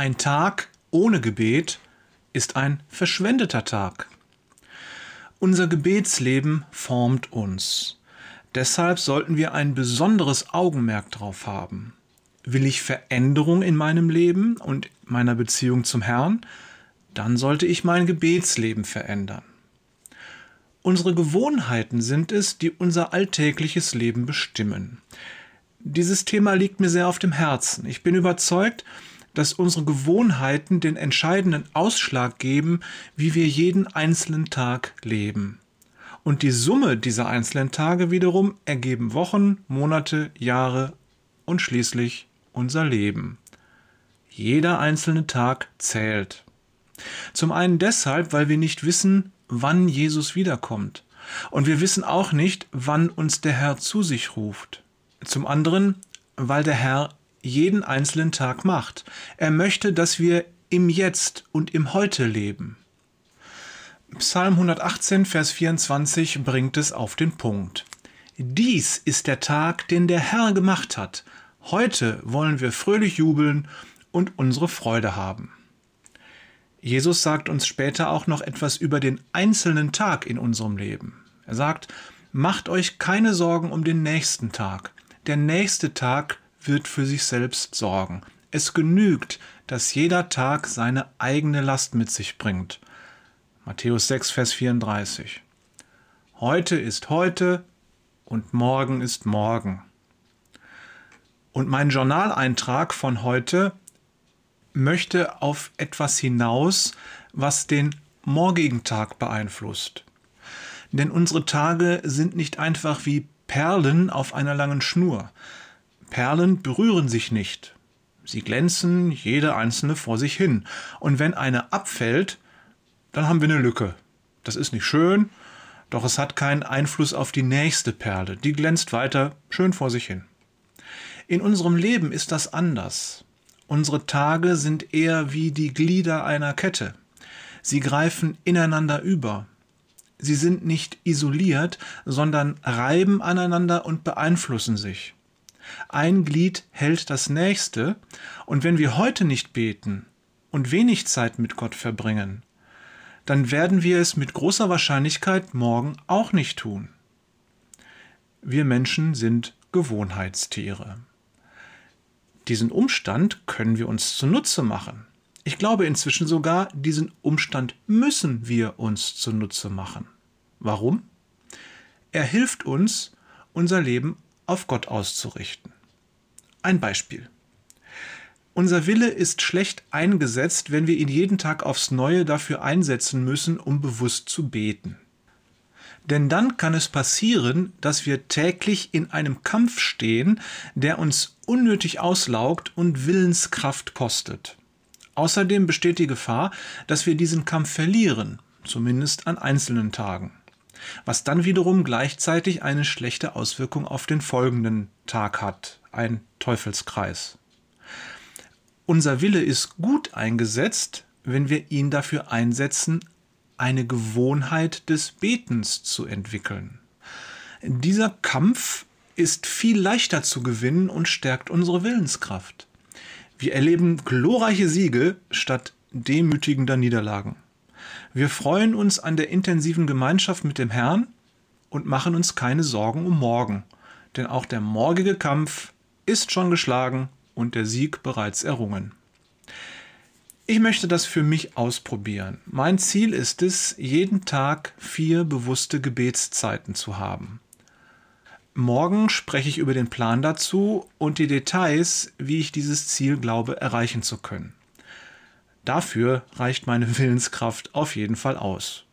Ein Tag ohne Gebet ist ein verschwendeter Tag. Unser Gebetsleben formt uns. Deshalb sollten wir ein besonderes Augenmerk darauf haben. Will ich Veränderung in meinem Leben und meiner Beziehung zum Herrn, dann sollte ich mein Gebetsleben verändern. Unsere Gewohnheiten sind es, die unser alltägliches Leben bestimmen. Dieses Thema liegt mir sehr auf dem Herzen. Ich bin überzeugt, dass unsere Gewohnheiten den entscheidenden Ausschlag geben, wie wir jeden einzelnen Tag leben. Und die Summe dieser einzelnen Tage wiederum ergeben Wochen, Monate, Jahre und schließlich unser Leben. Jeder einzelne Tag zählt. Zum einen deshalb, weil wir nicht wissen, wann Jesus wiederkommt. Und wir wissen auch nicht, wann uns der Herr zu sich ruft. Zum anderen, weil der Herr jeden einzelnen Tag macht. Er möchte, dass wir im Jetzt und im Heute leben. Psalm 118, Vers 24 bringt es auf den Punkt. Dies ist der Tag, den der Herr gemacht hat. Heute wollen wir fröhlich jubeln und unsere Freude haben. Jesus sagt uns später auch noch etwas über den einzelnen Tag in unserem Leben. Er sagt, macht euch keine Sorgen um den nächsten Tag. Der nächste Tag wird für sich selbst sorgen. Es genügt, dass jeder Tag seine eigene Last mit sich bringt. Matthäus 6, Vers 34. Heute ist heute und morgen ist morgen. Und mein Journaleintrag von heute möchte auf etwas hinaus, was den morgigen Tag beeinflusst. Denn unsere Tage sind nicht einfach wie Perlen auf einer langen Schnur. Perlen berühren sich nicht. Sie glänzen jede einzelne vor sich hin. Und wenn eine abfällt, dann haben wir eine Lücke. Das ist nicht schön, doch es hat keinen Einfluss auf die nächste Perle. Die glänzt weiter schön vor sich hin. In unserem Leben ist das anders. Unsere Tage sind eher wie die Glieder einer Kette. Sie greifen ineinander über. Sie sind nicht isoliert, sondern reiben aneinander und beeinflussen sich. Ein Glied hält das nächste, und wenn wir heute nicht beten und wenig Zeit mit Gott verbringen, dann werden wir es mit großer Wahrscheinlichkeit morgen auch nicht tun. Wir Menschen sind Gewohnheitstiere. Diesen Umstand können wir uns zunutze machen. Ich glaube inzwischen sogar, diesen Umstand müssen wir uns zunutze machen. Warum? Er hilft uns, unser Leben auf Gott auszurichten. Ein Beispiel. Unser Wille ist schlecht eingesetzt, wenn wir ihn jeden Tag aufs Neue dafür einsetzen müssen, um bewusst zu beten. Denn dann kann es passieren, dass wir täglich in einem Kampf stehen, der uns unnötig auslaugt und Willenskraft kostet. Außerdem besteht die Gefahr, dass wir diesen Kampf verlieren, zumindest an einzelnen Tagen, was dann wiederum gleichzeitig eine schlechte Auswirkung auf den folgenden Tag hat, ein Teufelskreis. Unser Wille ist gut eingesetzt, wenn wir ihn dafür einsetzen, eine Gewohnheit des Betens zu entwickeln. Dieser Kampf ist viel leichter zu gewinnen und stärkt unsere Willenskraft. Wir erleben glorreiche Siege statt demütigender Niederlagen. Wir freuen uns an der intensiven Gemeinschaft mit dem Herrn und machen uns keine Sorgen um morgen, denn auch der morgige Kampf ist schon geschlagen und der Sieg bereits errungen. Ich möchte das für mich ausprobieren. Mein Ziel ist es, jeden Tag vier bewusste Gebetszeiten zu haben. Morgen spreche ich über den Plan dazu und die Details, wie ich dieses Ziel glaube erreichen zu können. Dafür reicht meine Willenskraft auf jeden Fall aus.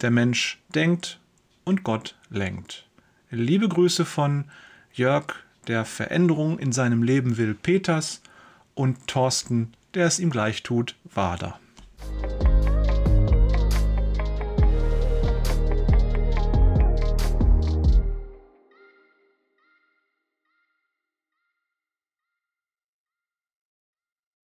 Der Mensch denkt und Gott lenkt. Liebe Grüße von Jörg, der Veränderung in seinem Leben will, Peters und Thorsten, der es ihm gleich tut, Wader.